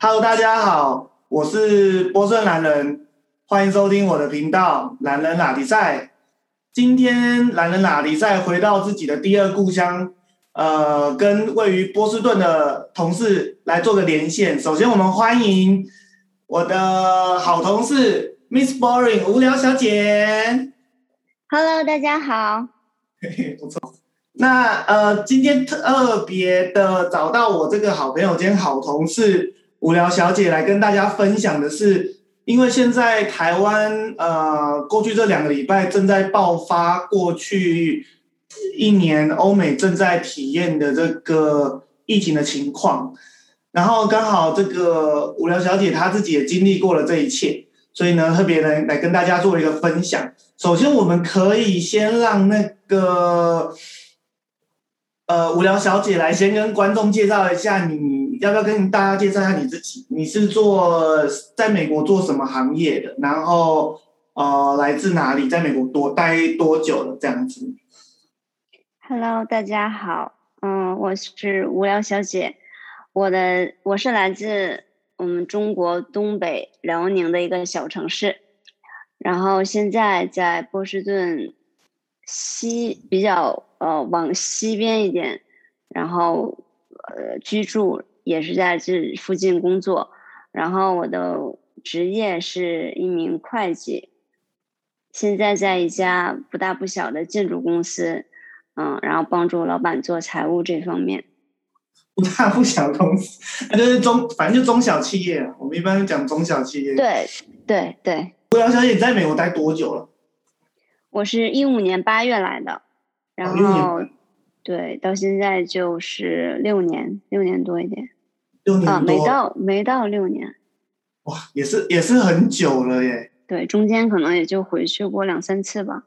Hello，大家好，我是波顺男人，欢迎收听我的频道《男人拉迪赛》。今天男人拉迪赛回到自己的第二故乡，呃，跟位于波士顿的同事来做个连线。首先，我们欢迎我的好同事 Miss Boring 无聊小姐。Hello，大家好。嘿嘿，不错。那呃，今天特别的找到我这个好朋友兼好同事无聊小姐来跟大家分享的是，因为现在台湾呃，过去这两个礼拜正在爆发过去一年欧美正在体验的这个疫情的情况，然后刚好这个无聊小姐她自己也经历过了这一切，所以呢，特别来来跟大家做一个分享。首先，我们可以先让那个。呃，无聊小姐来先跟观众介绍一下，你要不要跟大家介绍一下你自己？你是做在美国做什么行业的？然后呃，来自哪里？在美国多待多久了？这样子。Hello，大家好，嗯，我是无聊小姐，我的我是来自我们中国东北辽宁的一个小城市，然后现在在波士顿西比较呃往西边一点，然后呃居住也是在这附近工作，然后我的职业是一名会计，现在在一家不大不小的建筑公司。嗯，然后帮助老板做财务这方面。不大不小公司，那就是中，反正就中小企业。我们一般讲中小企业。对对对。无聊小姐，你在美国待多久了？我是一五年八月来的，然后、哦、对，到现在就是六年，六年多一点。六年啊，没到没到六年。哇，也是也是很久了耶。对，中间可能也就回去过两三次吧。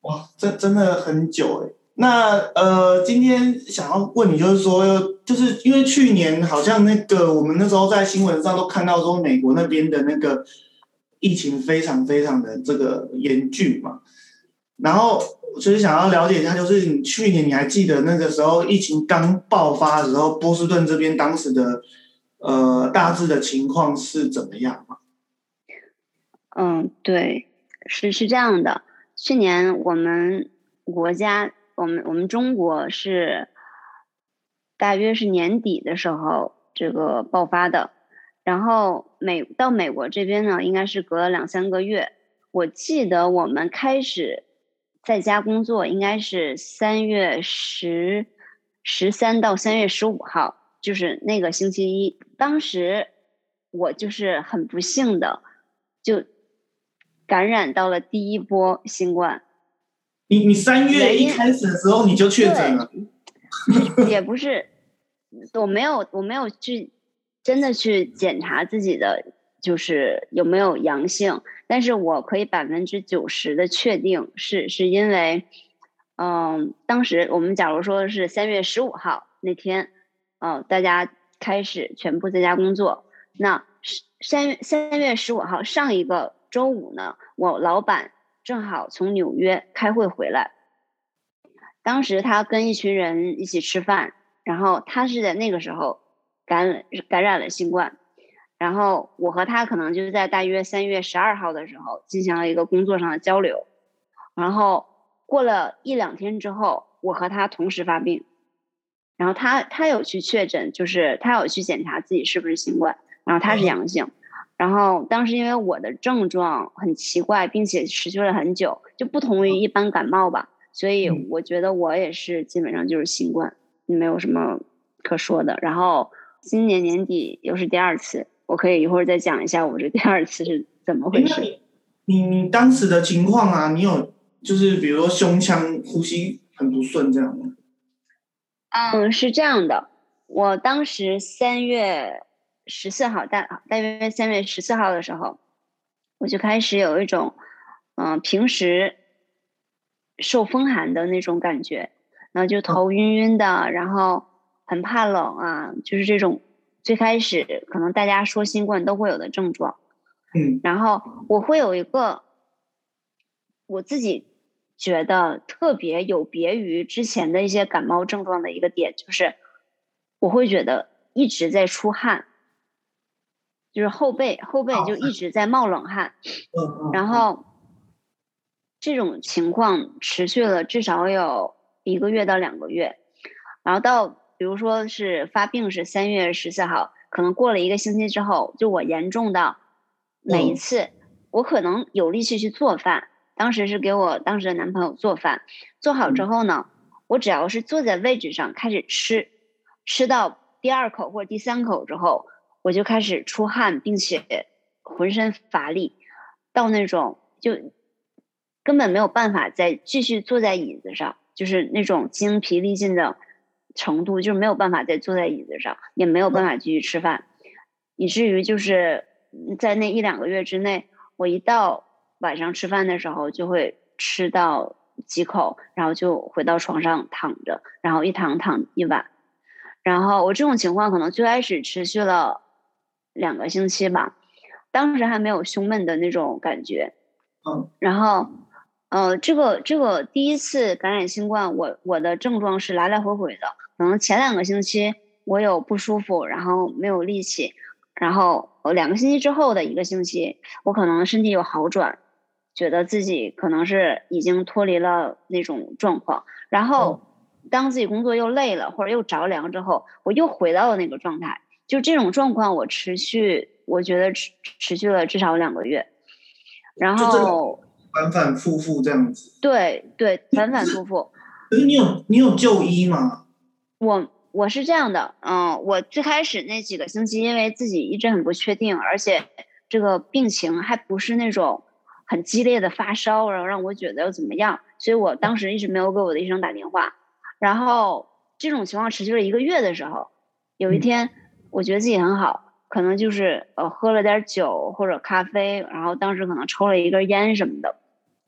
哇，这真的很久哎。那呃，今天想要问你，就是说，就是因为去年好像那个我们那时候在新闻上都看到说，美国那边的那个疫情非常非常的这个严峻嘛，然后所以想要了解一下，就是你去年你还记得那个时候疫情刚爆发的时候，波士顿这边当时的呃大致的情况是怎么样吗？嗯，对，是是这样的，去年我们国家。我们我们中国是大约是年底的时候这个爆发的，然后美到美国这边呢，应该是隔了两三个月。我记得我们开始在家工作应该是三月十十三到三月十五号，就是那个星期一。当时我就是很不幸的就感染到了第一波新冠。你你三月一开始的时候你就确诊了？也不是，我没有我没有去真的去检查自己的就是有没有阳性，但是我可以百分之九十的确定是是因为，嗯，当时我们假如说是三月十五号那天，嗯，大家开始全部在家工作，那三月三月十五号上一个周五呢，我老板。正好从纽约开会回来，当时他跟一群人一起吃饭，然后他是在那个时候感染感染了新冠，然后我和他可能就是在大约三月十二号的时候进行了一个工作上的交流，然后过了一两天之后，我和他同时发病，然后他他有去确诊，就是他有去检查自己是不是新冠，然后他是阳性。然后当时因为我的症状很奇怪，并且持续了很久，就不同于一般感冒吧，所以我觉得我也是基本上就是新冠，没有什么可说的。然后今年年底又是第二次，我可以一会儿再讲一下我这第二次是怎么回事。你你当时的情况啊，你有就是比如说胸腔呼吸很不顺这样吗？嗯，是这样的，我当时三月。十四号大大约三月十四号的时候，我就开始有一种，嗯、呃，平时受风寒的那种感觉，然后就头晕晕的，然后很怕冷啊，就是这种最开始可能大家说新冠都会有的症状。嗯，然后我会有一个我自己觉得特别有别于之前的一些感冒症状的一个点，就是我会觉得一直在出汗。就是后背后背就一直在冒冷汗，然后这种情况持续了至少有一个月到两个月，然后到比如说是发病是三月十四号，可能过了一个星期之后，就我严重到每一次我可能有力气去做饭，当时是给我当时的男朋友做饭，做好之后呢，我只要是坐在位置上开始吃，吃到第二口或者第三口之后，我就开始出汗，并且浑身乏力，到那种就根本没有办法再继续坐在椅子上，就是那种精疲力尽的程度，就是没有办法再坐在椅子上，也没有办法继续吃饭，以至于就是在那一两个月之内，我一到晚上吃饭的时候就会吃到几口，然后就回到床上躺着，然后一躺躺一晚。然后我这种情况可能最开始持续了两个星期吧，当时还没有胸闷的那种感觉，嗯，然后，呃，这个这个第一次感染新冠，我我的症状是来来回回的，可能前两个星期我有不舒服，然后没有力气，然后呃两个星期之后的一个星期，我可能身体有好转，觉得自己可能是已经脱离了那种状况，然后。当自己工作又累了，或者又着凉之后，我又回到了那个状态。就这种状况，我持续，我觉得持持续了至少两个月。然后反反复复这样子。对对，反反复复。可是你有你有就医吗？我我是这样的，嗯，我最开始那几个星期，因为自己一直很不确定，而且这个病情还不是那种很激烈的发烧，然后让我觉得要怎么样，所以我当时一直没有给我的医生打电话。然后这种情况持续了一个月的时候，有一天我觉得自己很好，可能就是呃喝了点酒或者咖啡，然后当时可能抽了一根烟什么的。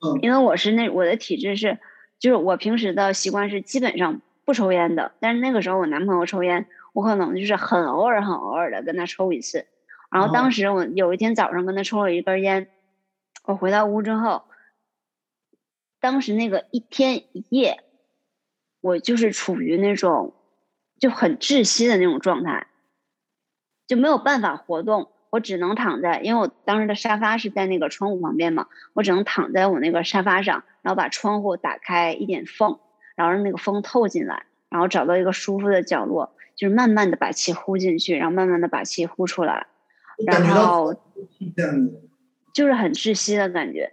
嗯，因为我是那我的体质是，就是我平时的习惯是基本上不抽烟的，但是那个时候我男朋友抽烟，我可能就是很偶尔很偶尔的跟他抽一次。然后当时我有一天早上跟他抽了一根烟，我回到屋之后，当时那个一天一夜。我就是处于那种就很窒息的那种状态，就没有办法活动，我只能躺在，因为我当时的沙发是在那个窗户旁边嘛，我只能躺在我那个沙发上，然后把窗户打开一点缝，然后让那个风透进来，然后找到一个舒服的角落，就是慢慢的把气呼进去，然后慢慢的把气呼出来，然后就是很窒息的感觉，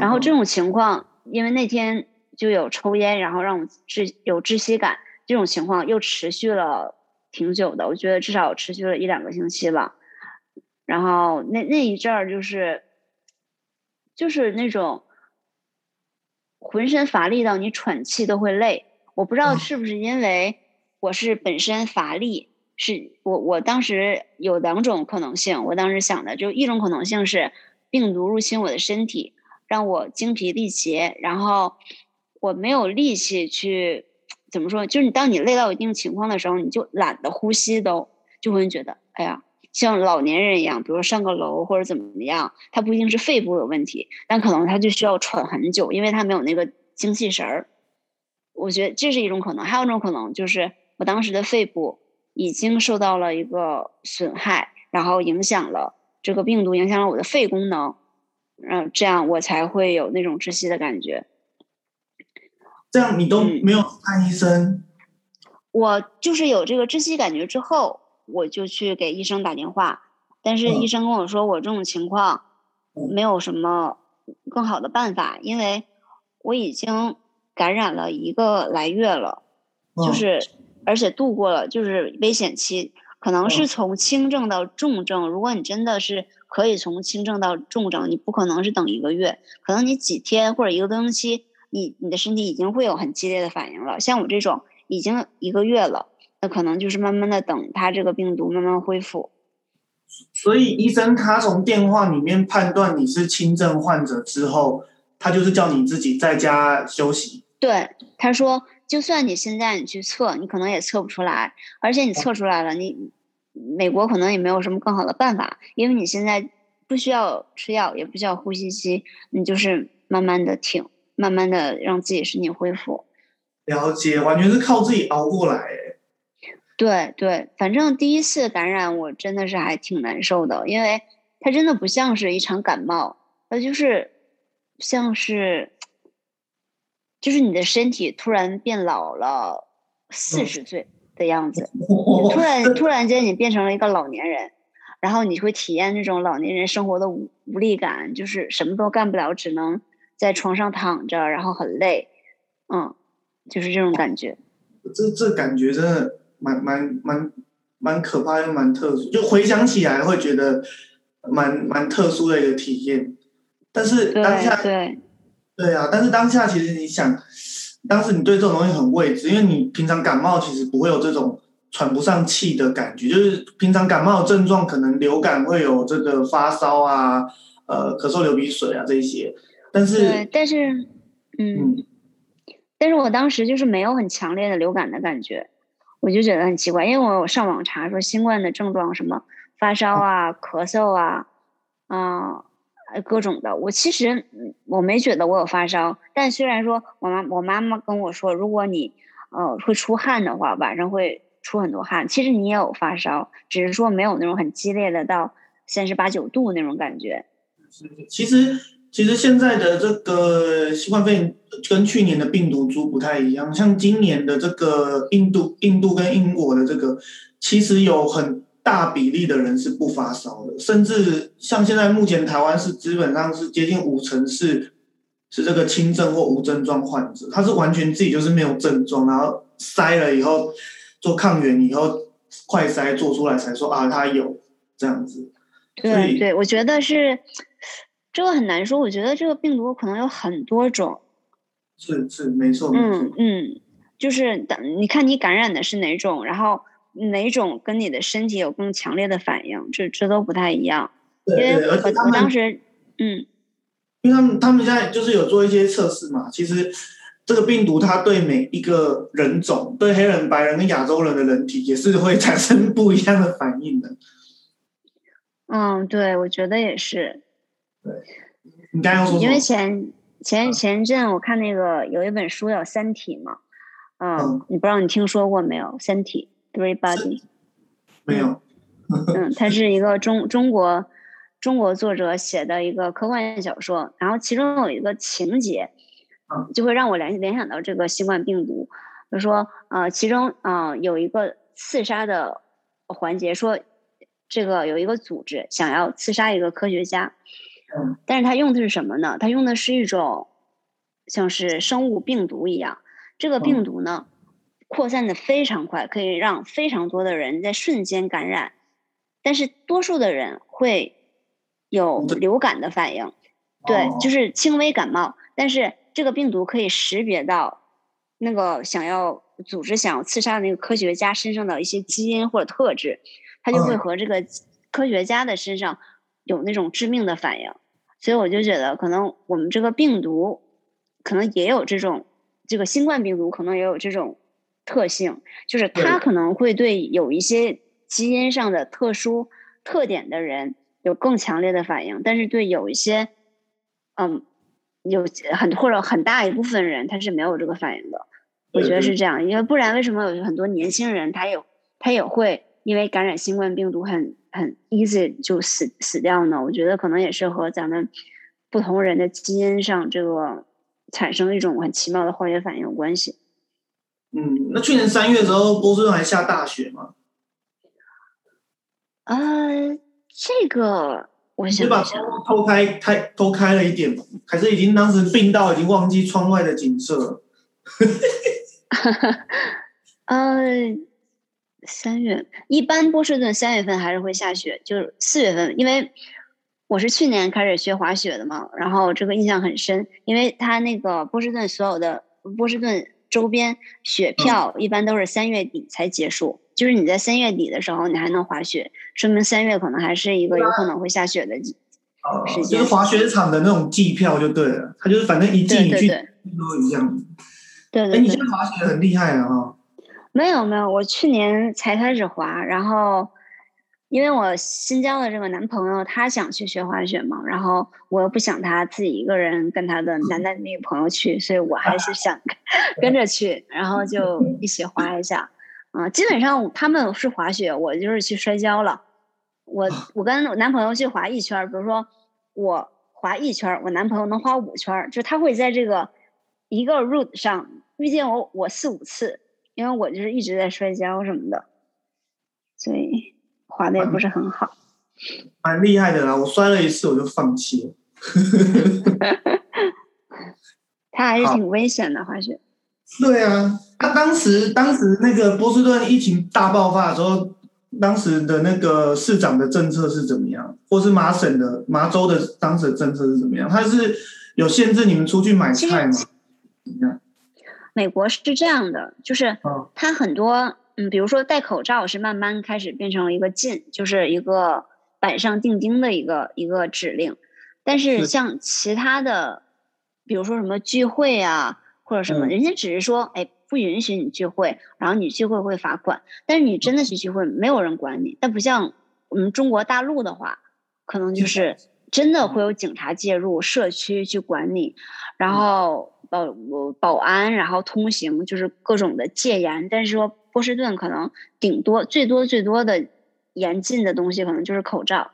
然后这种情况，因为那天。就有抽烟，然后让我窒有窒息感，这种情况又持续了挺久的，我觉得至少持续了一两个星期吧。然后那那一阵儿就是，就是那种浑身乏力到你喘气都会累。我不知道是不是因为我是本身乏力，是我我当时有两种可能性。我当时想的就一种可能性是病毒入侵我的身体，让我精疲力竭，然后。我没有力气去怎么说？就是你当你累到一定情况的时候，你就懒得呼吸，都就会觉得哎呀，像老年人一样，比如说上个楼或者怎么样，他不一定是肺部有问题，但可能他就需要喘很久，因为他没有那个精气神儿。我觉得这是一种可能，还有一种可能就是我当时的肺部已经受到了一个损害，然后影响了这个病毒，影响了我的肺功能，嗯，这样我才会有那种窒息的感觉。这样你都没有看医生？我就是有这个窒息感觉之后，我就去给医生打电话，但是医生跟我说我这种情况没有什么更好的办法，因为我已经感染了一个来月了，就是而且度过了就是危险期，可能是从轻症到重症。如果你真的是可以从轻症到重症，你不可能是等一个月，可能你几天或者一个多星期。你你的身体已经会有很激烈的反应了，像我这种已经一个月了，那可能就是慢慢的等他这个病毒慢慢恢复。所以医生他从电话里面判断你是轻症患者之后，他就是叫你自己在家休息。对，他说就算你现在你去测，你可能也测不出来，而且你测出来了，你美国可能也没有什么更好的办法，因为你现在不需要吃药，也不需要呼吸机，你就是慢慢的挺。慢慢的让自己身体恢复，了解，完全是靠自己熬过来。对对，反正第一次感染我真的是还挺难受的，因为它真的不像是一场感冒，它就是像是，就是你的身体突然变老了四十岁的样子，突然 突然间你变成了一个老年人，然后你会体验那种老年人生活的无无力感，就是什么都干不了，只能在床上躺着，然后很累，嗯，就是这种感觉。这这感觉真的。蛮蛮蛮蛮可怕又蛮特殊，就回想起来会觉得蛮蛮特殊的一个体验。但是当下对对啊，但是当下其实你想，当时你对这种东西很未知，因为你平常感冒其实不会有这种喘不上气的感觉，就是平常感冒的症状可能流感会有这个发烧啊，呃，咳嗽、流鼻水啊这些。但是但是嗯，但是我当时就是没有很强烈的流感的感觉。我就觉得很奇怪，因为我有上网查说新冠的症状什么发烧啊、咳嗽啊，啊，各种的。我其实我没觉得我有发烧，但虽然说我妈我妈妈跟我说，如果你呃会出汗的话，晚上会出很多汗。其实你也有发烧，只是说没有那种很激烈的到三十八九度那种感觉。其实。其实现在的这个新冠肺炎跟去年的病毒株不太一样，像今年的这个印度、印度跟英国的这个，其实有很大比例的人是不发烧的，甚至像现在目前台湾是基本上是接近五成是是这个轻症或无症状患者，他是完全自己就是没有症状，然后筛了以后做抗原以后快筛做出来才说啊他有这样子，对对，我觉得是。这个很难说，我觉得这个病毒可能有很多种。是是没错。嗯嗯，就是等你看你感染的是哪种，然后哪种跟你的身体有更强烈的反应，这这都不太一样。对对，而且我当时嗯，因为他们他们现在就是有做一些测试嘛，其实这个病毒它对每一个人种，对黑人、白人跟亚洲人的人体也是会产生不一样的反应的。嗯，对，我觉得也是。对，你刚刚说因为前前前阵我看那个有一本书叫《三体》嘛，嗯，你不知道你听说过没有，《三体》Everybody 没有，嗯，它是一个中中国中国作者写的一个科幻小说，然后其中有一个情节，就会让我联联想到这个新冠病毒，就说呃，其中啊有一个刺杀的环节，说这个有一个组织想要刺杀一个科学家。但是它用的是什么呢？它用的是一种像是生物病毒一样，这个病毒呢扩散的非常快，可以让非常多的人在瞬间感染。但是多数的人会有流感的反应，对，就是轻微感冒。但是这个病毒可以识别到那个想要组织想要刺杀的那个科学家身上的一些基因或者特质，它就会和这个科学家的身上。有那种致命的反应，所以我就觉得可能我们这个病毒可能也有这种，这个新冠病毒可能也有这种特性，就是它可能会对有一些基因上的特殊特点的人有更强烈的反应，但是对有一些，嗯，有很或者很大一部分人他是没有这个反应的。我觉得是这样，因为不然为什么有很多年轻人他有他也会因为感染新冠病毒很。很 easy 就死死掉呢？我觉得可能也是和咱们不同人的基因上这个产生一种很奇妙的化学反应有关系。嗯，那去年三月的时候，波士顿还下大雪吗？呃，这个我想把偷开开偷开了一点，还是已经当时病到已经忘记窗外的景色了。呃。三月一般波士顿三月份还是会下雪，就是四月份，因为我是去年开始学滑雪的嘛，然后这个印象很深，因为它那个波士顿所有的波士顿周边雪票一般都是三月底才结束，就是你在三月底的时候你还能滑雪，说明三月可能还是一个有可能会下雪的时间。就是滑雪场的那种季票就对了，它就是反正一季你去都一样。对对。哎，你现在滑雪很厉害啊！哈。没有没有，我去年才开始滑，然后因为我新交的这个男朋友他想去学滑雪嘛，然后我又不想他自己一个人跟他的男男女朋友去，所以我还是想跟着去，然后就一起滑一下，啊，基本上他们是滑雪，我就是去摔跤了。我我跟我男朋友去滑一圈儿，比如说我滑一圈儿，我男朋友能滑五圈儿，就他会在这个一个 route 上遇见我我四五次，因为我就是一直在摔跤什么的，所以滑的也不是很好。蛮厉害的啦，我摔了一次我就放弃了。他还是挺危险的滑雪。对啊，他当时当时那个波士顿疫情大爆发的时候，当时的那个市长的政策是怎么样，或是麻省的麻州的当时的政策是怎么样？他是有限制你们出去买菜吗？怎么样？美国是这样的，就是他很多嗯，比如说戴口罩是慢慢开始变成了一个禁，就是一个板上钉钉的一个一个指令。但是像其他的，比如说什么聚会啊，或者什么，人家只是说，哎，不允许你聚会，然后你聚会会罚款。但是你真的去聚会，没有人管你。但不像我们中国大陆的话，可能就是真的会有警察介入，社区去管你，然后保保安，然后通行，就是各种的戒严。但是说波士顿可能顶多最多最多的严禁的东西，可能就是口罩。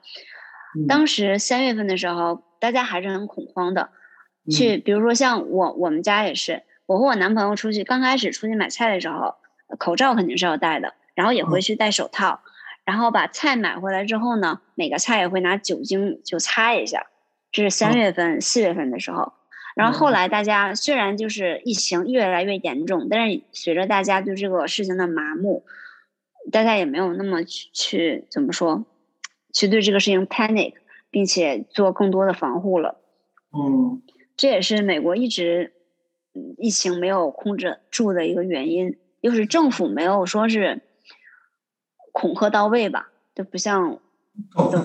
当时三月份的时候，大家还是很恐慌的，去，比如说像我，我们家也是，我和我男朋友出去，刚开始出去买菜的时候，口罩肯定是要戴的，然后也会去戴手套，然后把菜买回来之后呢，每个菜也会拿酒精就擦一下，这是三月份、四月份的时候，然后后来大家虽然就是疫情越来越严重，但是随着大家对这个事情的麻木，大家也没有那么去去怎么说。去对这个事情 panic，并且做更多的防护了。嗯，这也是美国一直疫情没有控制住的一个原因，又是政府没有说是恐吓到位吧？就不像，恐吓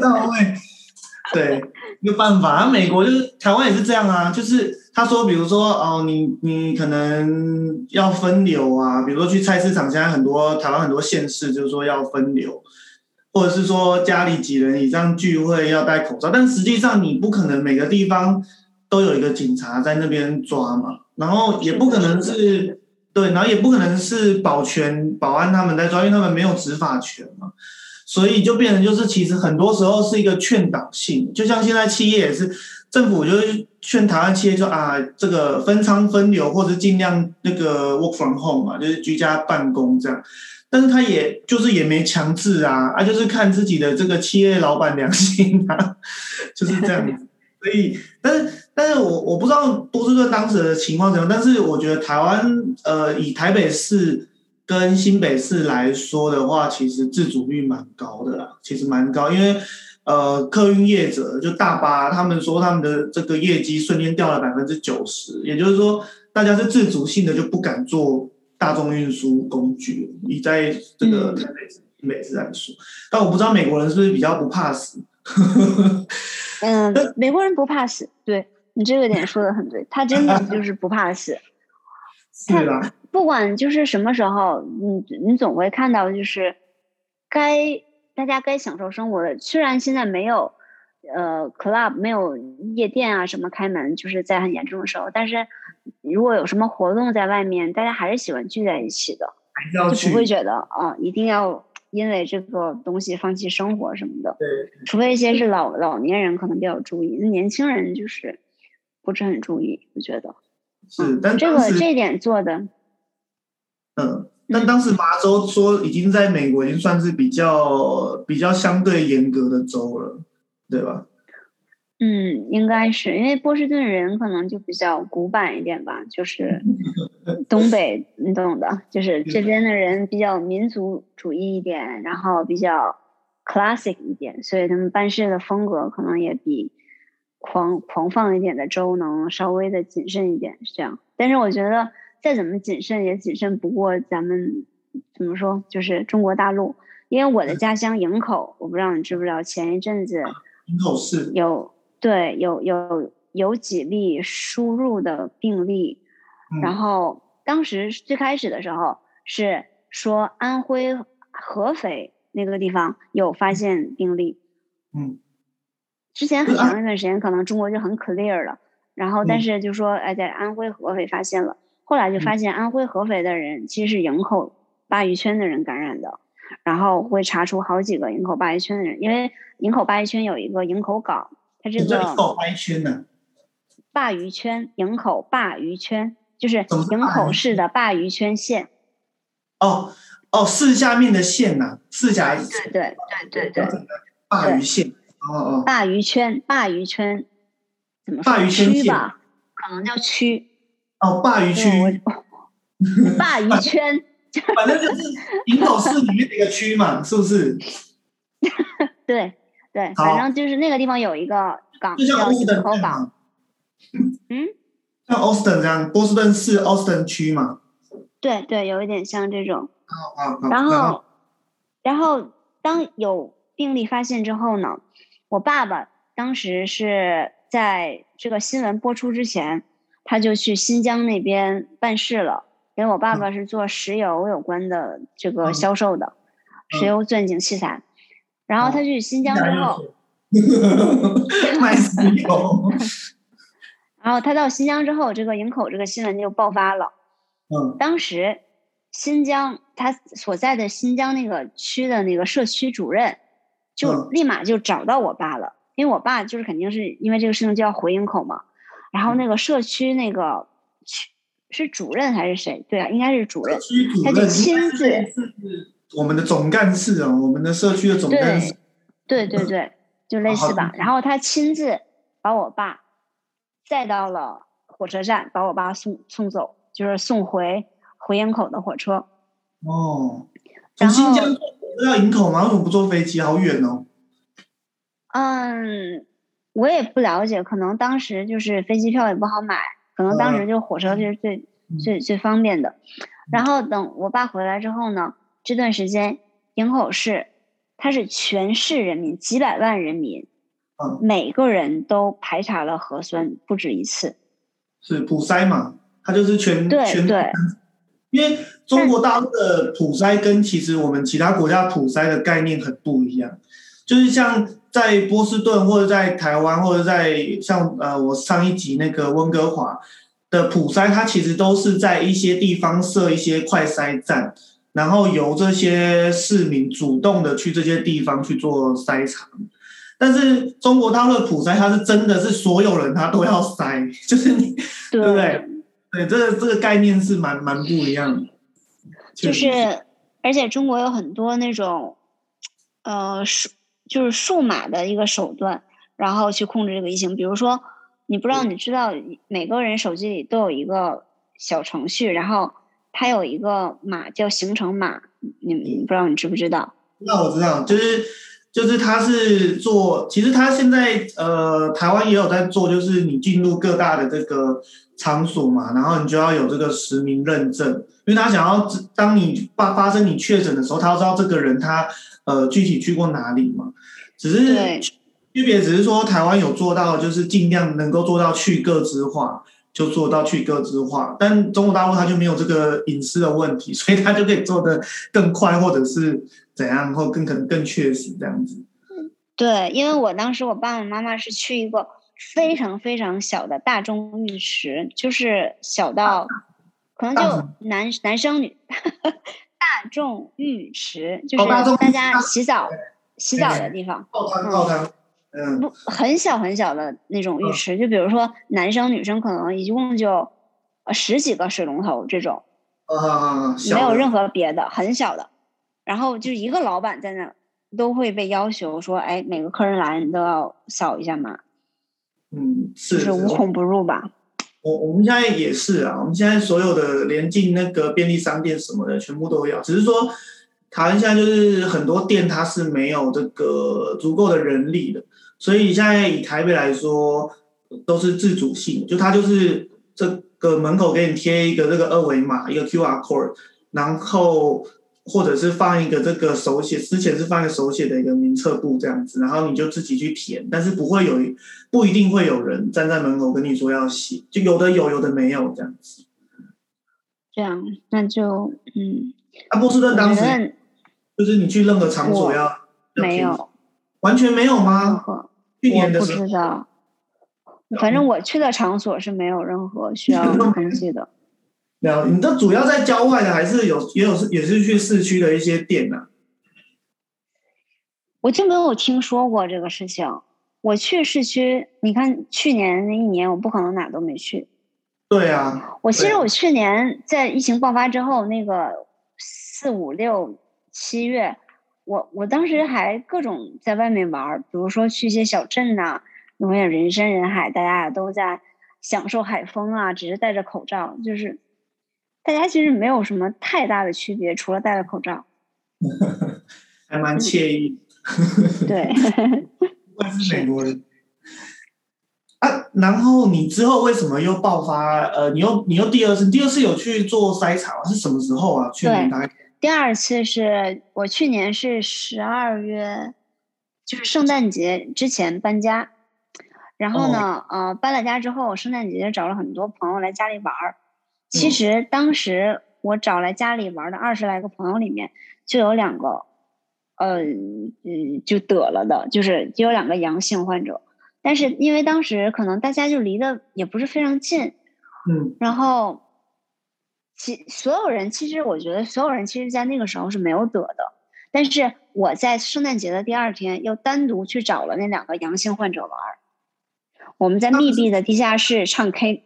到位。对，没有办法，美国就是台湾也是这样啊，就是他说，比如说哦，你你可能要分流啊，比如说去菜市场，现在很多台湾很多县市就是说要分流，或者是说家里几人以上聚会要戴口罩，但实际上你不可能每个地方都有一个警察在那边抓嘛，然后也不可能是对，然后也不可能是保全保安他们在抓，因为他们没有执法权嘛。所以就变成就是，其实很多时候是一个劝导性，就像现在企业也是，政府就是劝台湾企业说啊，这个分仓分流或者尽量那个 work from home 嘛，就是居家办公这样，但是他也就是也没强制啊，啊就是看自己的这个企业老板良心啊，就是这样子。所以，但是但是我我不知道波士顿当时的情况怎样，但是我觉得台湾呃以台北市。跟新北市来说的话，其实自主率蛮高的啦，其实蛮高，因为呃，客运业者就大巴，他们说他们的这个业绩瞬间掉了百分之九十，也就是说，大家是自主性的就不敢做大众运输工具。你在这个台北市、新北市来说，但我不知道美国人是不是比较不怕死。嗯，美国人不怕死，对你这个点说的很对，他真的就是不怕死。是啊。不管就是什么时候，你你总会看到，就是该大家该享受生活的。虽然现在没有呃 club 没有夜店啊什么开门，就是在很严重的时候，但是如果有什么活动在外面，大家还是喜欢聚在一起的，就不会觉得啊一定要因为这个东西放弃生活什么的。对，除非一些是老老年人可能比较注意，那年轻人就是不是很注意，我觉得是，但这个这点做的。嗯，但当时麻州说已经在美国已经算是比较比较相对严格的州了，对吧？嗯，应该是因为波士顿人可能就比较古板一点吧，就是 东北你懂的，就是这边的人比较民族主义一点，然后比较 classic 一点，所以他们办事的风格可能也比狂狂放一点的州能稍微的谨慎一点，是这样。但是我觉得。再怎么谨慎，也谨慎不过咱们怎么说，就是中国大陆。因为我的家乡营口，我不知道你知不知道，前一阵子营口市。有对有有有几例输入的病例，然后当时最开始的时候是说安徽合肥那个地方有发现病例，嗯，之前很长一段时间可能中国就很 clear 了，然后但是就说哎在安徽合肥发现了。后来就发现安徽合肥的人其实是营口鲅鱼圈的人感染的，然后会查出好几个营口鲅鱼圈的人，因为营口鲅鱼圈有一个营口港，它这个鲅鱼圈呢？鲅鱼圈，营口鲅鱼圈就是营口市的鲅鱼圈县。哦哦，市下面的县呐，市辖。对对对对对。鲅鱼县。哦哦。鲅鱼圈，鲅鱼圈，怎么鲅鱼？区吧，可能叫区。哦，鲅鱼区。鲅鱼圈。反正就是营口市里面的一个区嘛，是不是？对对，反正就是那个地方有一个港，叫营口港。嗯，像 Austin 这样，波士顿市 Austin 区嘛。对对，有一点像这种。然后，然后当有病例发现之后呢，我爸爸当时是在这个新闻播出之前，他就去新疆那边办事了。因为我爸爸是做石油有关的这个销售的，石油钻井器材。然后他去新疆之后，卖石油。然后他到新疆之后，这个营口这个新闻就爆发了。嗯，当时新疆他所在的新疆那个区的那个社区主任，就立马就找到我爸了，因为我爸就是肯定是因为这个事情就要回营口嘛。然后那个社区那个区是主任还是谁？对啊，应该是主任。他就亲自我们的总干事啊，我们的社区的总干事。对对对，就类似吧。然后他亲自把我爸。带到了火车站，把我爸送送走，就是送回回营口的火车。哦，从新疆要营口吗？为什么不坐飞机？好远哦。嗯，我也不了解，可能当时就是飞机票也不好买，可能当时就火车就是最最最方便的。然后等我爸回来之后呢，这段时间营口市它是全市人民几百万人民。每个人都排查了核酸不止一次，是普筛嘛？它就是全全对，因为中国大陆的普筛跟其实我们其他国家普筛的概念很不一样，就是像在波士顿或者在台湾或者在像呃我上一集那个温哥华的普筛，它其实都是在一些地方设一些快筛站，然后由这些市民主动的去这些地方去做筛查。但是中国大陆的普筛，它是真的是所有人他都要筛，就是你，对不对？对，这个这个概念是蛮蛮不一样的。就是，而且中国有很多那种，呃，数就是数码的一个手段，然后去控制这个疫情。比如说，你不知道你知道，每个人手机里都有一个小程序，然后它有一个码叫行程码，你你不知道你知不知道？那我知道，就是。就是他是做，其实他现在呃，台湾也有在做，就是你进入各大的这个场所嘛，然后你就要有这个实名认证，因为他想要当你发发生你确诊的时候，他要知道这个人他呃具体去过哪里嘛。只是区别只是说台湾有做到，就是尽量能够做到去个资化，就做到去个资化，但中国大陆它就没有这个隐私的问题，所以它就可以做的更快，或者是。怎样，或更可能更确实这样子。对，因为我当时我爸爸妈妈是去一个非常非常小的大众浴池，就是小到可能就男男生女 大众浴池，就是大家洗澡洗澡的地方。泡汤泡汤，嗯，不很小很小的那种浴池，就比如说男生女生可能一共就十几个水龙头这种，啊，没有任何别的，很小的。然后就一个老板在那，都会被要求说：“哎，每个客人来你都要扫一下码。”嗯，是，是无孔不入吧？我我们现在也是啊，我们现在所有的连进那个便利商店什么的，全部都要。只是说，台湾现在就是很多店它是没有这个足够的人力的，所以现在以台北来说，都是自主性，就它就是这个门口给你贴一个这个二维码，一个 Q R code，然后。或者是放一个这个手写，之前是放一个手写的一个名册簿这样子，然后你就自己去填，但是不会有，不一定会有人站在门口跟你说要写，就有的有，有的没有这样子。这样，那就嗯。啊，波士顿当时就是你去任何场所要没有，完全没有吗？去年的时候不知道，反正我去的场所是没有任何需要登记的。了，你这主要在郊外的，还是有也有是也是去市区的一些店呢？我就没有听说过这个事情。我去市区，你看去年那一年，我不可能哪都没去。对啊，我其实我去年在疫情爆发之后，那个四五六七月，我我当时还各种在外面玩，比如说去一些小镇呐、永远人山人海，大家也都在享受海风啊，只是戴着口罩，就是大家其实没有什么太大的区别，除了戴了口罩。还蛮惬意。对，不管是美国人啊，然后你之后为什么又爆发？呃，你又你又第二次，第二次有去做筛查？是什么时候啊？去年大概第二次是我去年是十二月，就是圣诞节之前搬家，然后呢，呃，搬了家之后，圣诞节找了很多朋友来家里玩儿。其嗯实当时我找来家里玩儿的二十来个朋友里面，就有两个，呃，嗯，就得了的，就是就有两个阳性患者。但是因为当时可能大家就离得也不是非常近，嗯然后，其所有人其实我觉得所有人其实，在那个时候是没有得的。但是我在圣诞节的第二天又单独去找了那两个阳性患者玩儿，我们在密闭的地下室唱 K，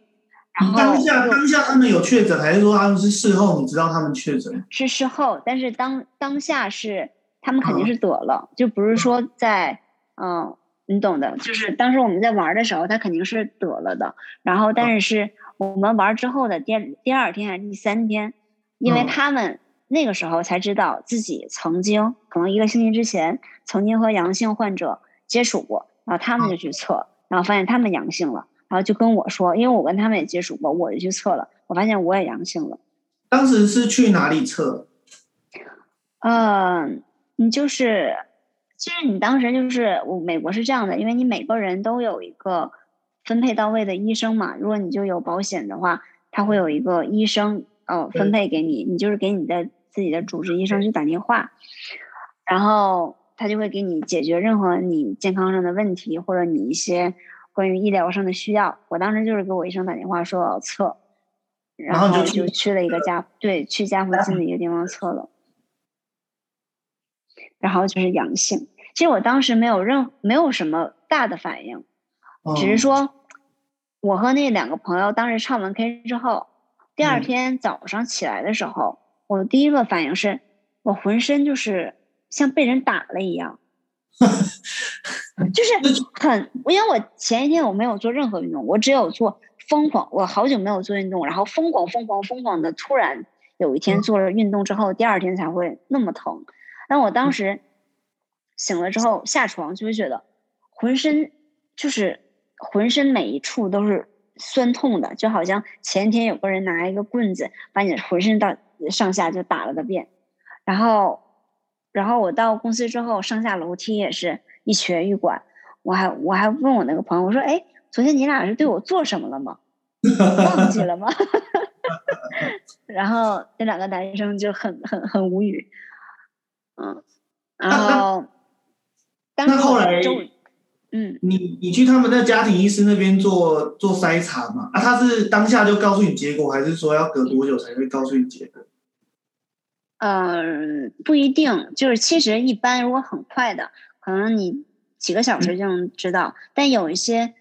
然后当下当下他们有确诊，还是说他们是事后你知道他们确诊？是事后，但是当当下是他们嗯肯定是得了，就不是说在嗯、你懂的，就是当时我们在玩儿的时候，他肯定是得了的。然后，但是是我们玩儿之后的第二第二天还是第三天，因为嗯他们那个时候才知道自己曾经可能一个星期之前曾经和阳性患者接触过，然后他们就去测，然后发现他们阳性了，然后就跟我说，因为我跟他们也接触过，我就去测了，我发现我也阳性了。当时是去哪里测？嗯，你就是，其实你当时就是我美国是这样的，因为你每个人都有一个分配到位的医生嘛。如果你就有保险的话，他会有一个医生呃分配给你，你就是给你的自己的主治医生去打电话，然后他就会给你解决任何你健康上的问题或者你一些关于医疗上的需要。我当时就是给我医生打电话说我要测，然后就去了一个家对去家附近的一个地方测了。然后就是阳性。其实我当时没有任没有什么大的反应，哦只是。说我和那两个朋友当时唱完 K 之后，第二嗯。天早上起来的时候，我第一个反应是我浑身就是像被人打了一样，就是很，因为我前一天我没有做任何运动，我只有做疯狂，我好久没有做运动，然后疯狂疯狂疯狂的，突然有一天嗯。做了运动之后，第二天才会那么疼。但我当时醒了之后下床就会觉得浑身就是浑身每一处都是酸痛的，就好像前天有个人拿一个棍子把你浑身到上下就打了个遍，然后然后我到公司之后上下楼梯也是一瘸一拐，我还我还问我那个朋友我说哎，昨天你俩是对我做什么了吗？忘记了吗？然后那两个男生就很很很无语，嗯，然后 当时那后来周嗯。你你去他们的家庭医师那边做做筛查嘛？啊，他是当下就告诉你结果，还是说要隔多久才会告诉你结果？嗯，不一定，就是其实一般如果很快的，可能你几个小时就能知道，但有一些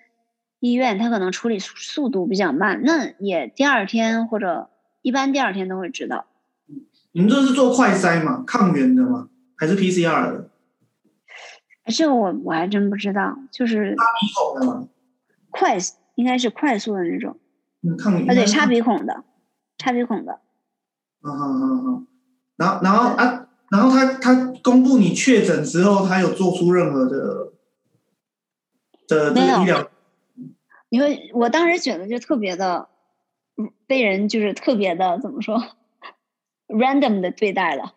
医院他可能处理速速度比较慢，那也第二天或者一般第二天都会知道。你们这是做快筛嘛？抗原的吗？还是 PCR 的？这个我我还真不知道，就是鼻孔的吗？快应该是快速的那种，嗯，啊对，插鼻孔的，插鼻孔的。嗯嗯嗯嗯，然后然后啊，然后他他公布你确诊之后，他有做出任何的的这没有个医疗你会，我当时觉得就特别的，嗯被人就是特别的怎么说，random 的对待了。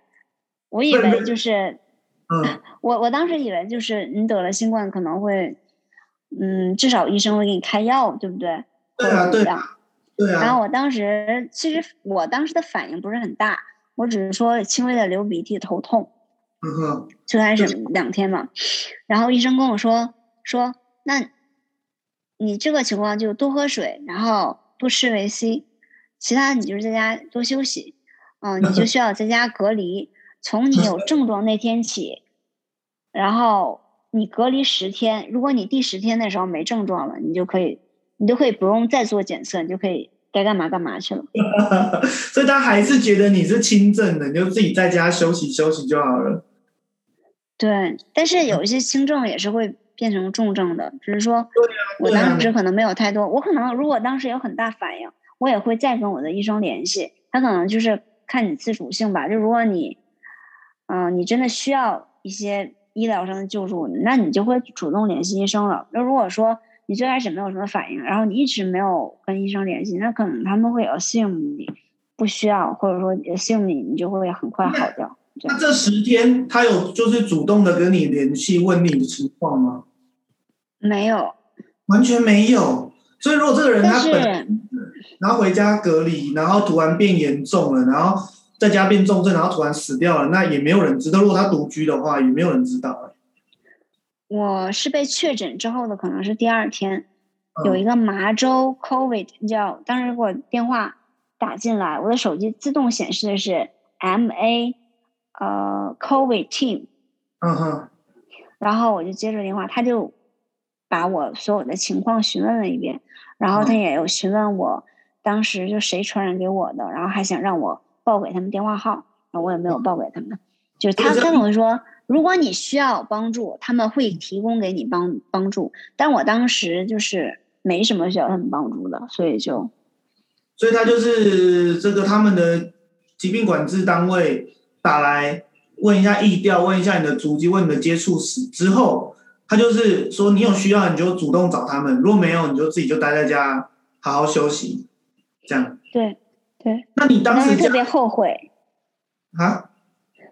我以为就是嗯 我我当时以为就是你得了新冠可能会，嗯，至少医生会给你开药，对不对？对啊对或者怎么样对啊，然后我当时其实我当时的反应不是很大，我只是说轻微的流鼻涕、头痛，嗯哼最开始两天嘛。然后医生跟我说说，那你这个情况就多喝水，然后多吃维 C，其他你就是在家多休息，嗯，你就需要在家隔离，从你有症状那天起，然后你隔离十天，如果你第十天的时候没症状了，你就可以，你就可以不用再做检测，你就可以该干嘛干嘛去了。所以他还是觉得你是轻症的，你就自己在家休息休息就好了。对，但是有一些轻症也是会变成重症的，只是说我当时可能没有太多，我可能如果当时有很大反应，我也会再跟我的医生联系，他可能就是看你自主性吧。就如果你，嗯，你真的需要一些医疗上的救助，那你就会主动联系医生了。那如果说你最开始没有什么反应，然后你一直没有跟医生联系，那可能他们会 assume 你不需要，或者说 assume 你你就会很快好掉。那这十天，他有就是主动的跟你联系问你的情况吗？没有，完全没有。所以如果这个人他本然后回家隔离，然后突然变严重了，然后在家变重症，然后突然死掉了，那也没有人知道。如果他独居的话，也没有人知道。我是被确诊之后的，可能是第二天，有一个麻州 COVID 叫，当时给我电话打进来，我的手机自动显示的是 MA。呃，COVID team，嗯哼，然后我就接着电话，他就把我所有的情况询问了一遍，然后他也有询问我当时就谁传染给我的，然后还想让我报给他们电话号，然后我也没有报给他们，就是他跟我说，如果你需要帮助，他们会提供给你帮帮助，但我当时就是没什么需要他们帮助的，所以就，所以他就是这个他们的疾病管制单位。打来问一下意调，问一下你的足迹，问你的接触史之后，他就是说你有需要你就主动找他们，如果没有你就自己就待在家好好休息，这样。对对。那你当时特别后悔啊？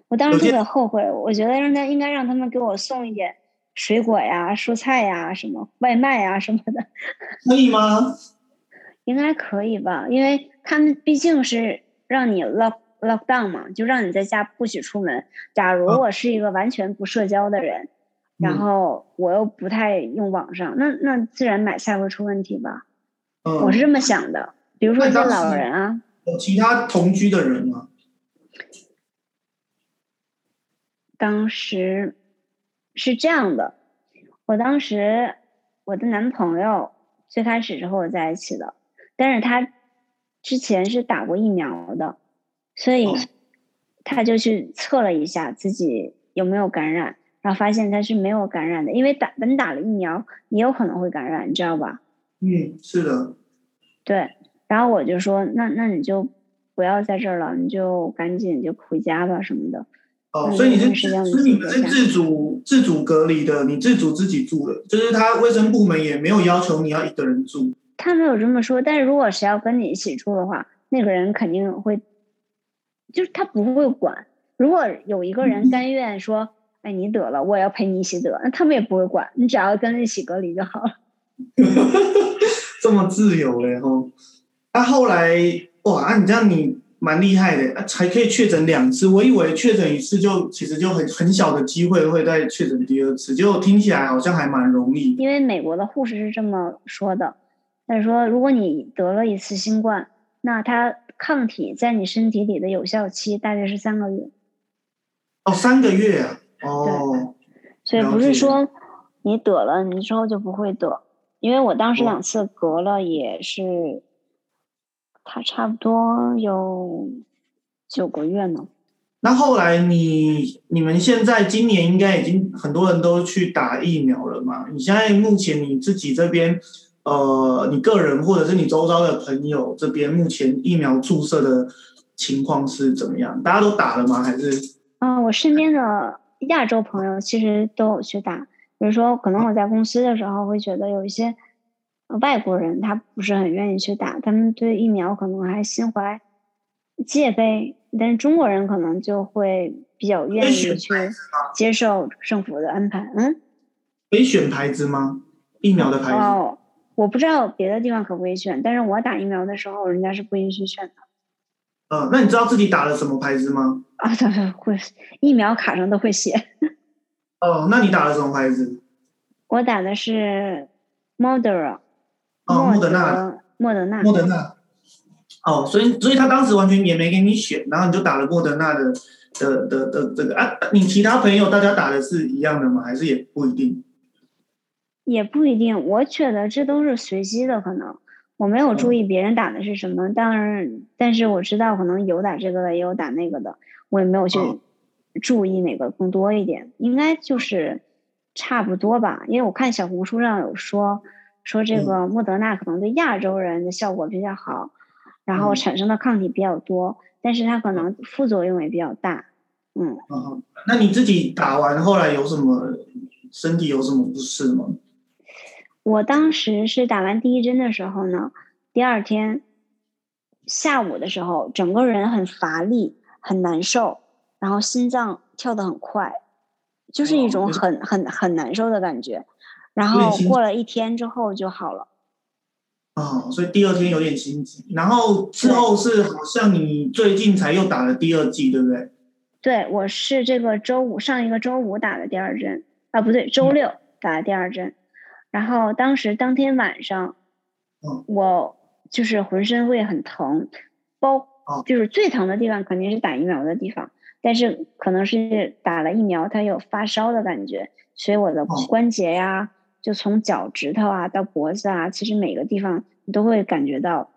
我当时特别后悔，我觉得让他应该让他们给我送一点水果呀、蔬菜呀、什么外卖呀什么的。可以吗？应该可以吧，因为他们毕竟是让你 lock。lockdown 嘛，就让你在家不许出门。假如我是一个完全不社交的人，然后我又不太用网上，那那自然买菜会出问题吧？我是这么想的。比如说一些老人啊，有其他同居的人吗？当时是这样的，我当时我的男朋友最开始是和我在一起的，但是他之前是打过疫苗的。所以，他就去测了一下自己有没有感染，然后发现他是没有感染的。因为打本打了疫苗，也有可能会感染，你知道吧？嗯，是的。对，然后我就说，那那你就不要在这儿了，你就赶紧就回家吧什么的。哦，所以你是，所以你是自主自主隔离的，你自主自己住的，就是他卫生部门也没有要求你要一个人住。他没有这么说，但是如果谁要跟你一起住的话，那个人肯定会。就是他不会管，如果有一个人甘愿说，哎，你得了，我也要陪你一起得，那他们也不会管，你只要跟一起隔离就好了。这么自由嘞吼！那后来哇，你这样你蛮厉害的，才可以确诊两次。我以为确诊一次就其实就很很小的机会会再确诊第二次，结果听起来好像还蛮容易。因为美国的护士是这么说的，他说如果你得了一次新冠，那他。抗体在你身体里的有效期大约是三个月。哦，三个月啊！哦，所以不是说你得了，你之后就不会得。因为我当时两次隔了，也是，他差不多有九个月呢。那后来你你们现在今年应该已经很多人都去打疫苗了嘛？你现在目前你自己这边？呃，你个人或者是你周遭的朋友这边，目前疫苗注射的情况是怎么样？大家都打了吗？还是？嗯，我身边的亚洲朋友其实都有去打。比如说，可能我在公司的时候会觉得有一些外国人他不是很愿意去打，他们对疫苗可能还心怀戒备。但是中国人可能就会比较愿意去接受政府的安排。嗯，可以选牌子吗？疫苗的牌子？哦我不知道别的地方可不可以选，但是我打疫苗的时候，人家是不允许选的。呃，那你知道自己打了什么牌子吗？啊，对对，会，疫苗卡上都会写。哦，那你打了什么牌子？我打的是 Moderna。哦，莫德纳。莫德纳。莫德纳。哦，所以所以他当时完全也没给你选，然后你就打了莫德纳的的的的这个啊，你其他朋友大家打的是一样的吗？还是也不一定？也不一定，我觉得这都是随机的，可能我没有注意别人打的是什么，当然，但是我知道可能有打这个的，也有打那个的，我也没有去注意哪个更多一点，应该就是差不多吧，因为我看小红书上有说说这个莫德纳可能对亚洲人的效果比较好，然后产生的抗体比较多，但是它可能副作用也比较大，嗯。嗯，那你自己打完后来有什么身体有什么不适吗？我当时是打完第一针的时候呢，第二天下午的时候，整个人很乏力，很难受，然后心脏跳得很快，就是一种很很很难受的感觉。然后过了一天之后就好了。哦，所以第二天有点心急，然后之后是好像你最近才又打了第二剂，对不对？对，我是这个周五上一个周五打的第二针，啊，不对，周六打的第二针。然后当时当天晚上，我就是浑身会很疼，包就是最疼的地方肯定是打疫苗的地方，但是可能是打了疫苗，它有发烧的感觉，所以我的关节呀，就从脚趾头啊到脖子啊，其实每个地方你都会感觉到，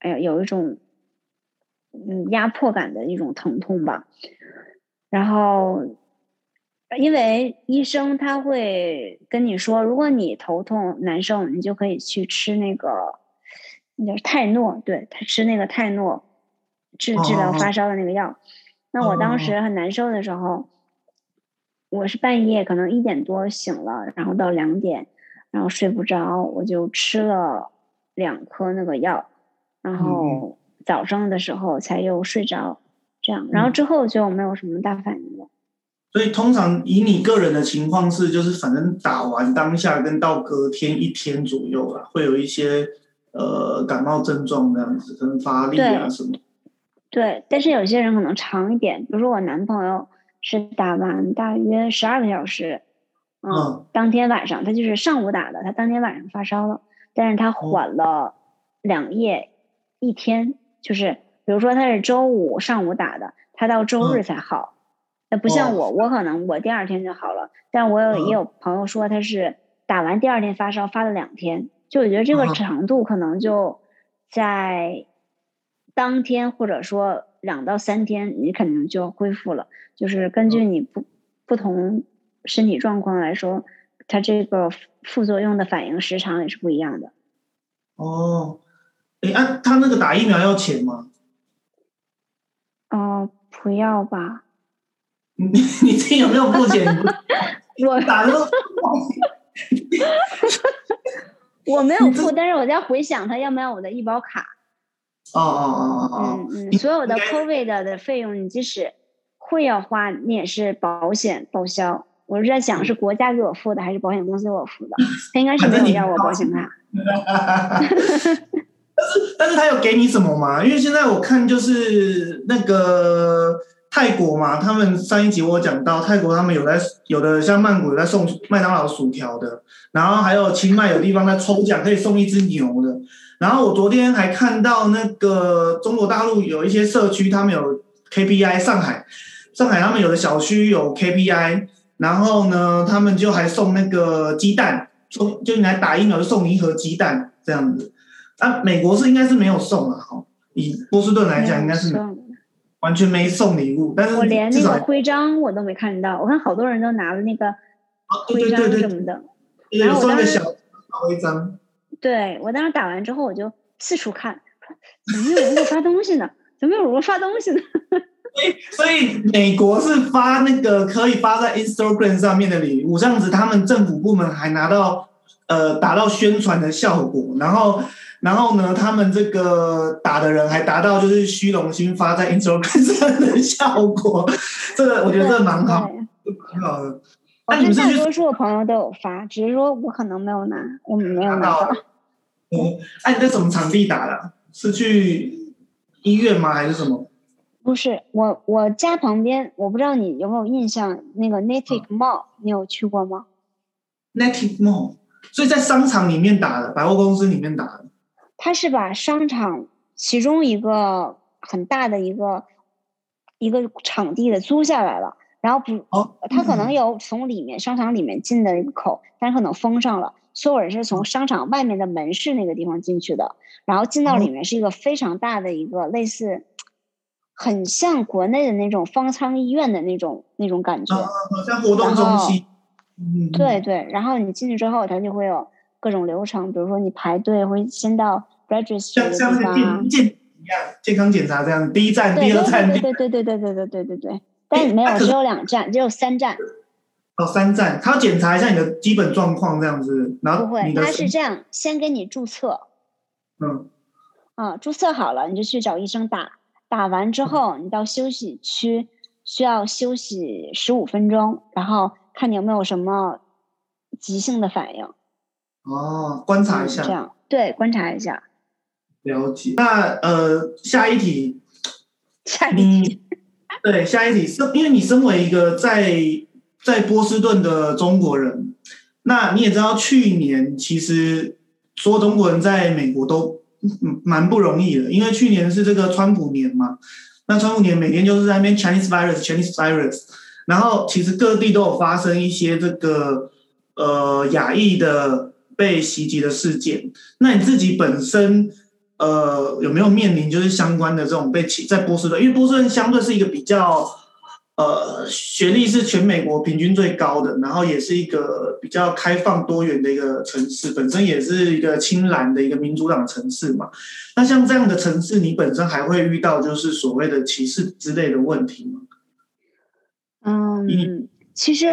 哎呀，有一种嗯压迫感的一种疼痛吧，然后。因为医生他会跟你说，如果你头痛难受，你就可以去吃那个，那泰诺，对他吃那个泰诺，治治疗发烧的那个药。那我当时很难受的时候，我是半夜可能一点多醒了，然后到两点，然后睡不着，我就吃了两颗那个药，然后早上的时候才又睡着，这样，然后之后就没有什么大反应了。所以通常以你个人的情况是，就是反正打完当下跟到隔天一天左右啦，会有一些呃感冒症状这样子，可能发力啊什么。对，但是有些人可能长一点，比如说我男朋友是打完大约十二个小时，嗯，当天晚上他就是上午打的，他当天晚上发烧了，但是他缓了两夜一天，就是比如说他是周五上午打的，他到周日才好。那不像我，我可能我第二天就好了，但我有也有朋友说他是打完第二天发烧发了两天，就我觉得这个长度可能就在当天或者说两到三天，你可能就恢复了。就是根据你不不同身体状况来说，它这个副作用的反应时长也是不一样的。哦，哎，啊，他那个打疫苗要钱吗？哦，不要吧。你你自己有没有付钱？我打了，我没有付，但是我在回想他要不要我的医保卡。哦哦哦哦嗯嗯，所有的 COVID 的费用，你即使会要花，你也是保险报销。我是在想，是国家给我付的，还是保险公司给我付的？他应该是没有要我保险卡。但 是但是他有给你什么吗？因为现在我看就是那个。泰国嘛，他们上一集我讲到泰国，他们有在有的像曼谷有在送麦当劳薯条的，然后还有清迈有地方在抽奖可以送一只牛的，然后我昨天还看到那个中国大陆有一些社区他们有 KPI，上海上海他们有的小区有 KPI，然后呢他们就还送那个鸡蛋，送就你来打疫苗就送你一盒鸡蛋这样子，啊美国是应该是没有送啊，哈，以波士顿来讲应该是。完全没送礼物，但是我连那个徽章我都没看到。我看好多人都拿了那个徽章什么的，然后我当时徽章。对我当时打完之后，我就四处看，怎么有人给我发东西呢？怎么有人发东西呢？所以，所以美国是发那个可以发在 Instagram 上面的礼物，这样子他们政府部门还拿到呃达到宣传的效果，然后。然后呢，他们这个打的人还达到就是虚荣心发在 Instagram 上的效果，这个我觉得这蛮好，蛮好的。我跟大多数朋友都有发，只是说我可能没有拿，我们没有拿到。嗯，哎，你在什么场地打的？是去医院吗？还是什么？不是，我我家旁边，我不知道你有没有印象，那个 Native Mall，你有去过吗？Native Mall，所以在商场里面打的，百货公司里面打的。他是把商场其中一个很大的一个一个场地的租下来了，然后不，他可能有从里面商场里面进的一个口，但是可能封上了，所有人是从商场外面的门市那个地方进去的，然后进到里面是一个非常大的一个类似，很像国内的那种方舱医院的那种那种感觉，好像活动中心。对对，然后你进去之后，它就会有各种流程，比如说你排队会先到 register 像像健健健康检查这样，第一站、第二站，对对对对对对对对对对。但没有，只有两站，只有三站。哦，三站，他要检查一下你的基本状况这样子，然后不会，他是这样，先给你注册。嗯。啊，注册好了，你就去找医生打，打完之后你到休息区需要休息十五分钟，然后。看你有没有什么急性的反应哦，观察一下，这样对，观察一下。了解。那呃，下一题，下一题，对，下一题是，因为你身为一个在在波士顿的中国人，那你也知道，去年其实所有中国人在美国都蛮不容易的，因为去年是这个川普年嘛，那川普年每天就是在那边 Chinese virus，Chinese virus。然后其实各地都有发生一些这个呃亚裔的被袭击的事件。那你自己本身呃有没有面临就是相关的这种被歧在波士顿？因为波士顿相对是一个比较呃学历是全美国平均最高的，然后也是一个比较开放多元的一个城市，本身也是一个青蓝的一个民主党城市嘛。那像这样的城市，你本身还会遇到就是所谓的歧视之类的问题吗？嗯，其实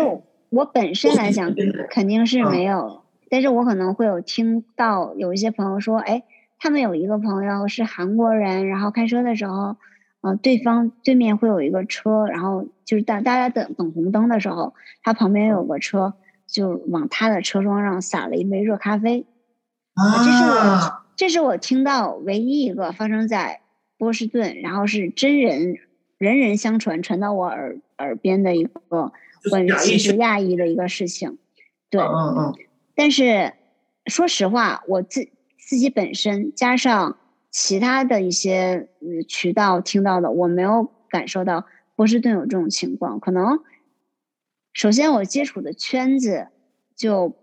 我本身来讲肯定是没有，但是我可能会有听到有一些朋友说，哎，他们有一个朋友是韩国人，然后开车的时候，呃，对方对面会有一个车，然后就是大大家等等红灯的时候，他旁边有个车就往他的车窗上洒了一杯热咖啡，啊，这是我这是我听到唯一一个发生在波士顿，然后是真人。人人相传，传到我耳耳边的一个关于歧视亚裔的一个事情，对，嗯嗯。但是说实话，我自自己本身加上其他的一些渠道听到的，我没有感受到波士顿有这种情况。可能首先我接触的圈子就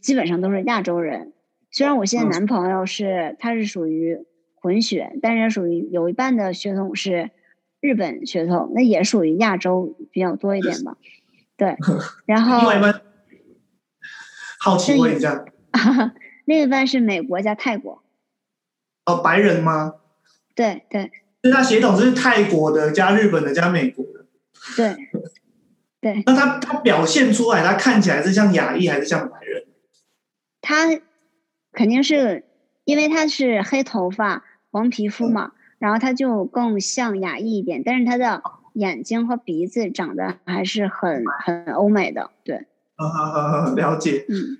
基本上都是亚洲人，虽然我现在男朋友是他是属于。混血，但是属于有一半的血统是日本血统，那也属于亚洲比较多一点吧。对，然后好奇问一下，另一半是美国加泰国。哦，白人吗？对对，是他血统是泰国的加日本的加美国的。对对，那他他表现出来，他看起来是像亚裔还是像白人？他肯定是因为他是黑头发。黄皮肤嘛，然后他就更像亚裔一点，但是他的眼睛和鼻子长得还是很很欧美的，对。啊，了解。嗯，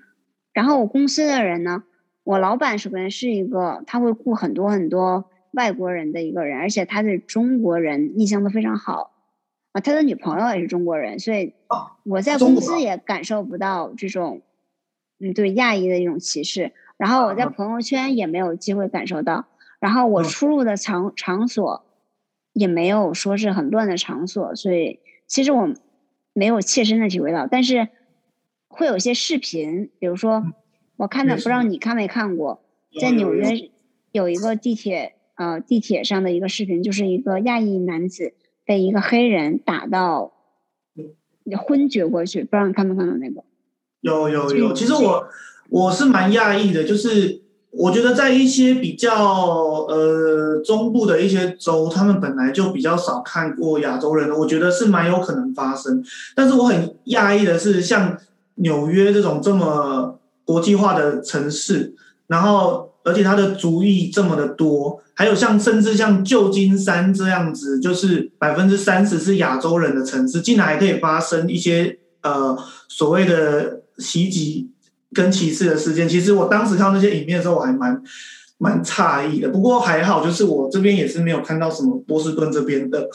然后我公司的人呢，我老板首先是一个他会雇很多很多外国人的一个人，而且他对中国人印象都非常好。啊，他的女朋友也是中国人，所以我在公司也感受不到这种嗯对亚裔的一种歧视，然后我在朋友圈也没有机会感受到。然后我出入的场场所也没有说是很乱的场所，所以其实我没有切身的体会到，但是会有一些视频，比如说我看到不知道你看没看过，在纽约有一个地铁呃地铁上的一个视频，就是一个亚裔男子被一个黑人打到昏厥过去，不知道你看没看到那个？有有有，其实我我是蛮讶异的，就是。我觉得在一些比较呃中部的一些州，他们本来就比较少看过亚洲人的，我觉得是蛮有可能发生。但是我很讶异的是，像纽约这种这么国际化的城市，然后而且它的族裔这么的多，还有像甚至像旧金山这样子，就是百分之三十是亚洲人的城市，竟然还可以发生一些呃所谓的袭击。跟歧视的事件，其实我当时看到那些影片的时候，我还蛮蛮诧异的。不过还好，就是我这边也是没有看到什么波士顿这边的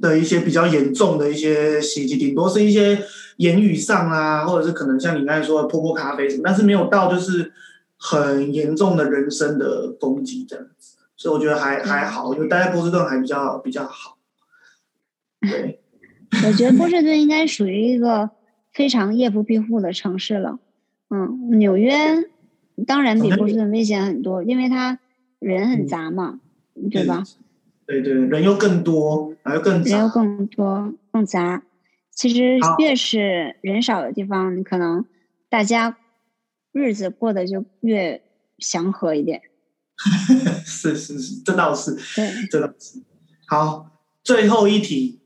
的一些比较严重的一些袭击，顶多是一些言语上啊，或者是可能像你刚才说的泼泼咖啡什么，但是没有到就是很严重的人身的攻击这样子。所以我觉得还还好，我觉得待在波士顿还比较比较好。对，我觉得波士顿应该属于一个非常夜不闭户的城市了。嗯，纽约当然比波士顿危险很多，因为它人很杂嘛，对吧？对对，人又更多，然后更人又更多更杂。其实越是人少的地方，你可能大家日子过得就越祥和一点。是是是，这倒是，对，这倒是。好，最后一题，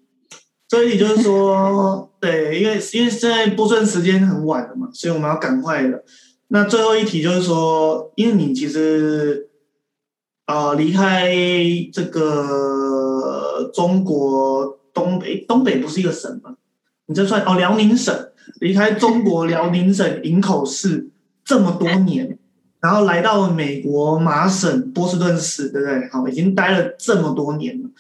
最后一题就是说，对，因为因为现在播出时间很晚了嘛，所以我们要赶快的。那最后一题就是说，因为你其实。啊，离开这个中国东北，东北不是一个省吗？你这算哦，辽宁省离开中国辽宁省营口市这么多年，然后来到美国麻省波士顿市，对不对？好，已经待了这么多年了。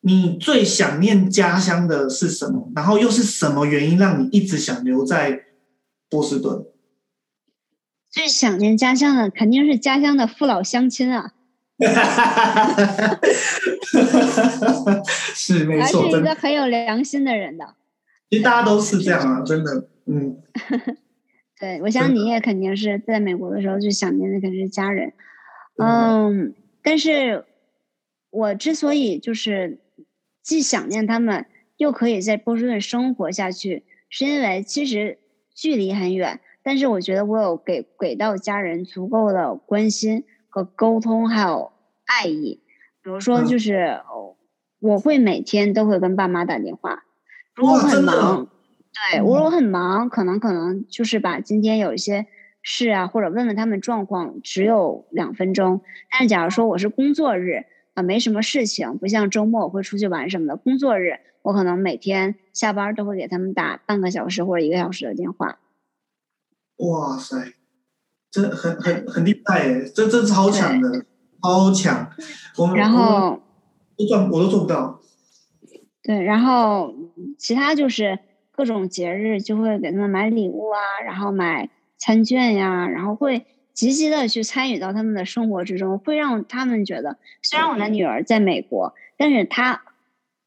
你最想念家乡的是什么？然后又是什么原因让你一直想留在波士顿？最想念家乡的肯定是家乡的父老乡亲啊。是没错，还是一个很有良心的人的。其实大家都是这样啊，真的，嗯。对，我想你也肯定是在美国的时候就想念的肯定是家人，嗯。但是，我之所以就是既想念他们，又可以在波士顿生活下去，是因为其实距离很远，但是我觉得我有给给到家人足够的关心。和沟通还有爱意，比如说就是我会每天都会跟爸妈打电话，如果很忙，对，如果很忙，可能可能就是把今天有一些事啊，或者问问他们状况，只有两分钟。但是假如说我是工作日啊，没什么事情，不像周末我会出去玩什么的，工作日我可能每天下班都会给他们打半个小时或者一个小时的电话。哇塞！这很很很厉害耶，这这超强的，超强。我们然后都做我都做不到。对，然后其他就是各种节日就会给他们买礼物啊，然后买餐券呀，然后会积极的去参与到他们的生活之中，会让他们觉得，虽然我的女儿在美国，但是她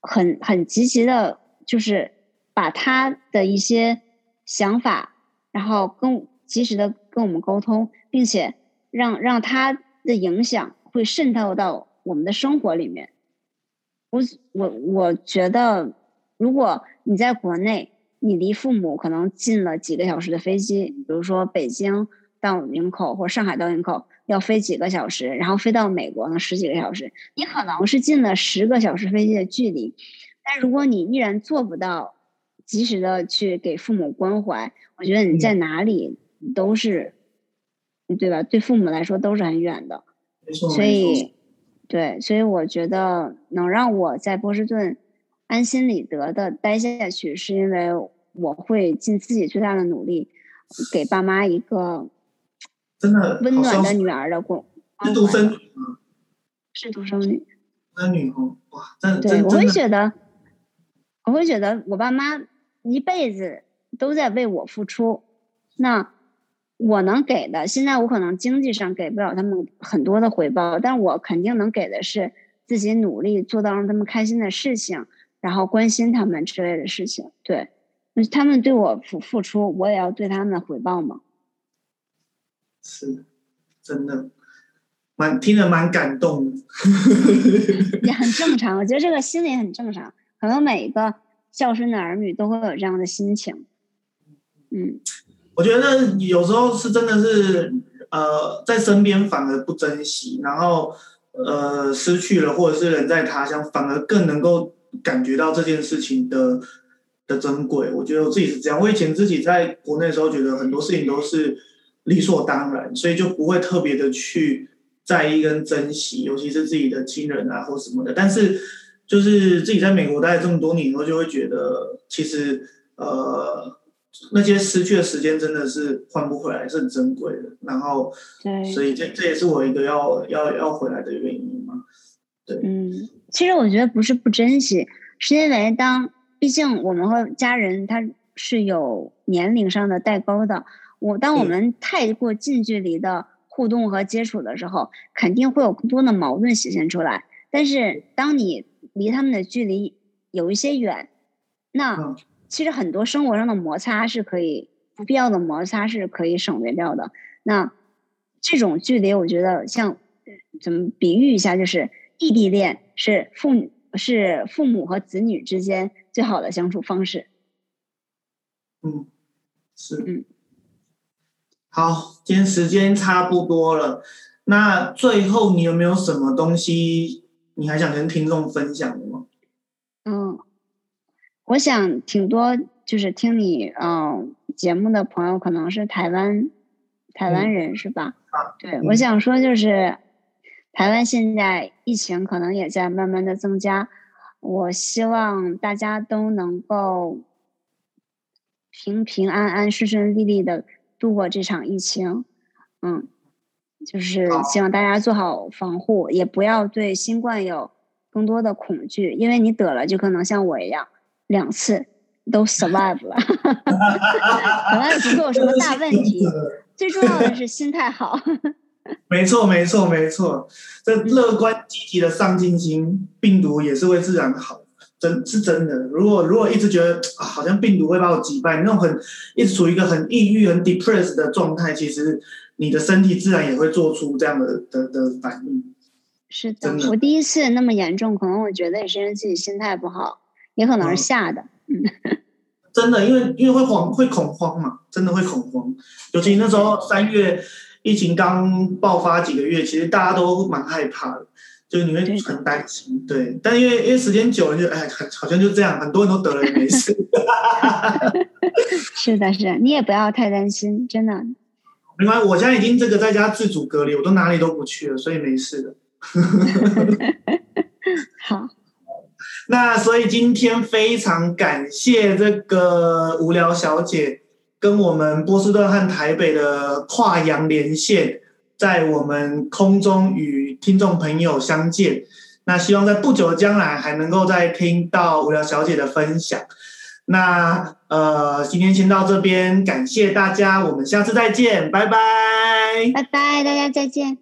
很很积极的，就是把她的一些想法，然后跟。及时的跟我们沟通，并且让让她的影响会渗透到我们的生活里面。我我我觉得，如果你在国内，你离父母可能近了几个小时的飞机，比如说北京到营口或上海到营口要飞几个小时，然后飞到美国呢十几个小时，你可能是近了十个小时飞机的距离。但如果你依然做不到及时的去给父母关怀，我觉得你在哪里？都是，对吧？对父母来说都是很远的，所以，对，所以我觉得能让我在波士顿安心理得的待下去，是因为我会尽自己最大的努力，给爸妈一个真的温暖的女儿的过。是独生女吗？是独生女。独生女哦，哇，真对，我会觉得，我会觉得我爸妈一辈子都在为我付出，那。我能给的，现在我可能经济上给不了他们很多的回报，但我肯定能给的是自己努力做到让他们开心的事情，然后关心他们之类的事情。对，他们对我付付出，我也要对他们回报嘛。是，真的，蛮听着蛮感动的。也很 正常，我觉得这个心理很正常，可能每一个孝顺的儿女都会有这样的心情。嗯。我觉得有时候是真的是，呃，在身边反而不珍惜，然后呃失去了，或者是人在他乡，反而更能够感觉到这件事情的的珍贵。我觉得我自己是这样，我以前自己在国内的时候，觉得很多事情都是理所当然，所以就不会特别的去在意跟珍惜，尤其是自己的亲人啊或什么的。但是就是自己在美国待了这么多年以后，就会觉得其实呃。那些失去的时间真的是换不回来，是很珍贵的。然后，对，所以这这也是我一个要要要回来的原因嘛。对，嗯，其实我觉得不是不珍惜，是因为当毕竟我们和家人他是有年龄上的代沟的。我当我们太过近距离的。互动和接触的时候，肯定会有更多的矛盾显现出来。但是当你离他们的距离有一些远，那其实很多生活上的摩擦是可以不必要的摩擦是可以省略掉的。那这种距离，我觉得像怎么比喻一下，就是异地恋是父母是父母和子女之间最好的相处方式。嗯，是嗯。好，今天时间差不多了。那最后，你有没有什么东西你还想跟听众分享的吗？嗯，我想挺多，就是听你嗯节目的朋友，可能是台湾台湾人是吧？啊，对，我想说就是，台湾现在疫情可能也在慢慢的增加，我希望大家都能够平平安安、顺顺利利的。度过这场疫情，嗯，就是希望大家做好防护，也不要对新冠有更多的恐惧，因为你得了就可能像我一样两次都 survive 了，可能也不会有什么大问题。最重要的是心态好。没错，没错，没错，这乐观积极的上进心，病毒也是会自然好。真是真的。如果如果一直觉得啊，好像病毒会把我击败，那种很一直处于一个很抑郁、很 depressed 的状态，其实你的身体自然也会做出这样的的的反应。是的，我第一次那么严重，可能我觉得也是因为自己心态不好，也可能是吓的。嗯，真的，因为因为会慌，会恐慌嘛，真的会恐慌。尤其那时候三月疫情刚爆发几个月，其实大家都蛮害怕的。就是你会很担心，对，但因为因为时间久了，就哎，好像就这样，很多人都得了也没事。是的，是的，你也不要太担心，真的。没关系，我现在已经这个在家自主隔离，我都哪里都不去了，所以没事的。好，那所以今天非常感谢这个无聊小姐跟我们波士顿和台北的跨洋连线。在我们空中与听众朋友相见，那希望在不久的将来还能够再听到无聊小姐的分享。那呃，今天先到这边，感谢大家，我们下次再见，拜拜，拜拜，大家再见。